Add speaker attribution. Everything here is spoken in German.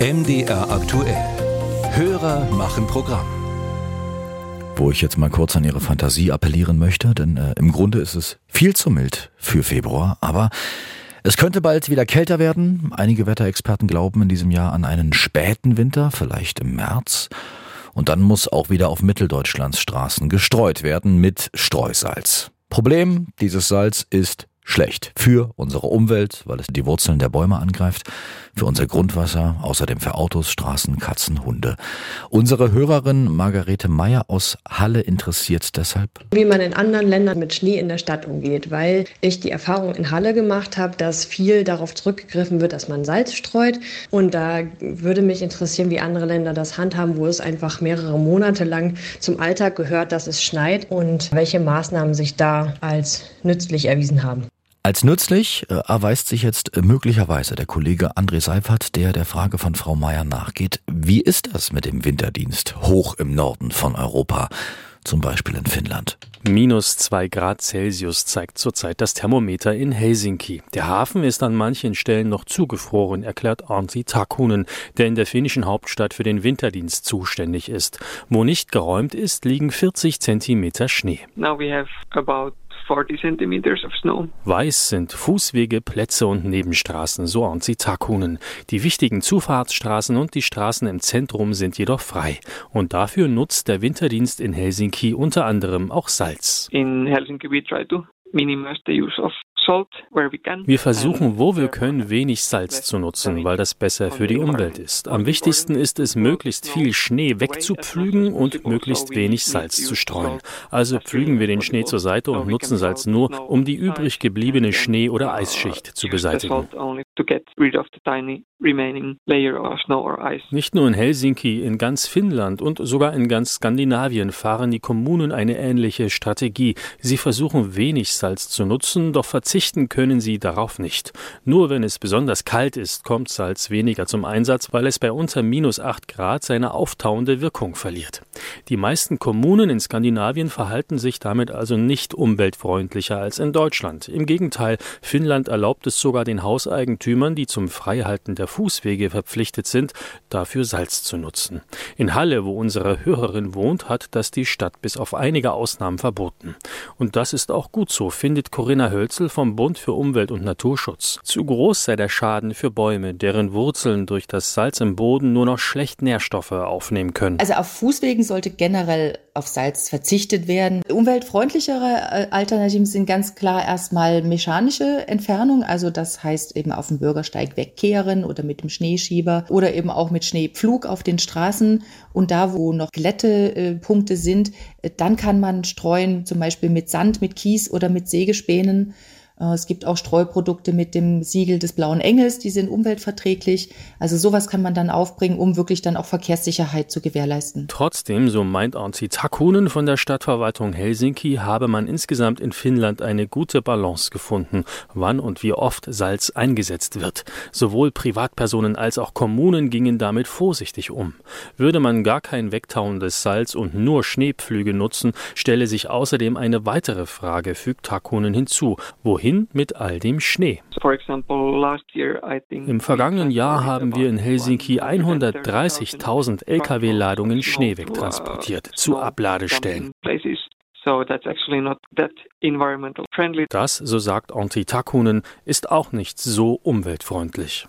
Speaker 1: MDR aktuell. Hörer machen Programm.
Speaker 2: Wo ich jetzt mal kurz an Ihre Fantasie appellieren möchte, denn äh, im Grunde ist es viel zu mild für Februar, aber es könnte bald wieder kälter werden. Einige Wetterexperten glauben in diesem Jahr an einen späten Winter, vielleicht im März. Und dann muss auch wieder auf Mitteldeutschlands Straßen gestreut werden mit Streusalz. Problem, dieses Salz ist schlecht für unsere Umwelt, weil es die Wurzeln der Bäume angreift, für unser Grundwasser, außerdem für Autos, Straßen, Katzen, Hunde. Unsere Hörerin Margarete Meyer aus Halle interessiert deshalb,
Speaker 3: wie man in anderen Ländern mit Schnee in der Stadt umgeht, weil ich die Erfahrung in Halle gemacht habe, dass viel darauf zurückgegriffen wird, dass man Salz streut. Und da würde mich interessieren, wie andere Länder das handhaben, wo es einfach mehrere Monate lang zum Alltag gehört, dass es schneit und welche Maßnahmen sich da als nützlich erwiesen haben.
Speaker 2: Als nützlich äh, erweist sich jetzt äh, möglicherweise der Kollege André Seifert, der der Frage von Frau Meier nachgeht. Wie ist das mit dem Winterdienst hoch im Norden von Europa? Zum Beispiel in Finnland.
Speaker 4: Minus zwei Grad Celsius zeigt zurzeit das Thermometer in Helsinki. Der Hafen ist an manchen Stellen noch zugefroren, erklärt Arnti Takunen, der in der finnischen Hauptstadt für den Winterdienst zuständig ist. Wo nicht geräumt ist, liegen 40 Zentimeter Schnee.
Speaker 5: Now we have about 40 centimeters of snow.
Speaker 4: Weiß sind Fußwege, Plätze und Nebenstraßen, so Arnzi Takunen. Die wichtigen Zufahrtsstraßen und die Straßen im Zentrum sind jedoch frei. Und dafür nutzt der Winterdienst in Helsinki unter anderem auch Salz.
Speaker 5: In Helsinki we try to minimize the use of
Speaker 4: wir versuchen, wo wir können, wenig Salz zu nutzen, weil das besser für die Umwelt ist. Am wichtigsten ist es, möglichst viel Schnee wegzupflügen und möglichst wenig Salz zu streuen. Also pflügen wir den Schnee zur Seite und nutzen Salz nur, um die übrig gebliebene Schnee- oder Eisschicht zu beseitigen. Nicht nur in Helsinki, in ganz Finnland und sogar in ganz Skandinavien fahren die Kommunen eine ähnliche Strategie. Sie versuchen wenig Salz zu nutzen, doch verzichten können sie darauf nicht. Nur wenn es besonders kalt ist, kommt Salz weniger zum Einsatz, weil es bei unter minus 8 Grad seine auftauende Wirkung verliert. Die meisten Kommunen in Skandinavien verhalten sich damit also nicht umweltfreundlicher als in Deutschland. Im Gegenteil, Finnland erlaubt es sogar den Hauseigentümern, die zum Freihalten der Fußwege verpflichtet sind, dafür Salz zu nutzen. In Halle, wo unsere Hörerin wohnt, hat das die Stadt bis auf einige Ausnahmen verboten. Und das ist auch gut so, findet Corinna Hölzel vom Bund für Umwelt und Naturschutz. Zu groß sei der Schaden für Bäume, deren Wurzeln durch das Salz im Boden nur noch schlecht Nährstoffe aufnehmen können.
Speaker 6: Also auf Fußwegen sollte generell auf Salz verzichtet werden. Umweltfreundlichere äh, Alternativen sind ganz klar erstmal mechanische Entfernung, also das heißt eben auf dem Bürgersteig wegkehren oder mit dem Schneeschieber oder eben auch mit Schneepflug auf den Straßen. Und da, wo noch Glättepunkte sind, äh, dann kann man streuen, zum Beispiel mit Sand, mit Kies oder mit Sägespänen. Äh, es gibt auch Streuprodukte mit dem Siegel des Blauen Engels, die sind umweltverträglich. Also sowas kann man dann aufbringen, um wirklich dann auch Verkehrssicherheit zu gewährleisten.
Speaker 4: Trotzdem, so meint Arnzi Takunen von der Stadtverwaltung Helsinki, habe man insgesamt in Finnland eine gute Balance gefunden, wann und wie oft Salz eingesetzt wird. Sowohl Privatpersonen als auch Kommunen gingen damit vorsichtig um. Würde man gar kein wegtauendes Salz und nur Schneepflüge nutzen, stelle sich außerdem eine weitere Frage, fügt Takunen hinzu. Wohin wohin mit all dem Schnee? Im vergangenen Jahr haben wir in Helsinki 130.000 Lkw-Ladungen Schnee wegtransportiert zu Abladestellen. Das, so sagt Antti Takunen, ist auch nicht so umweltfreundlich.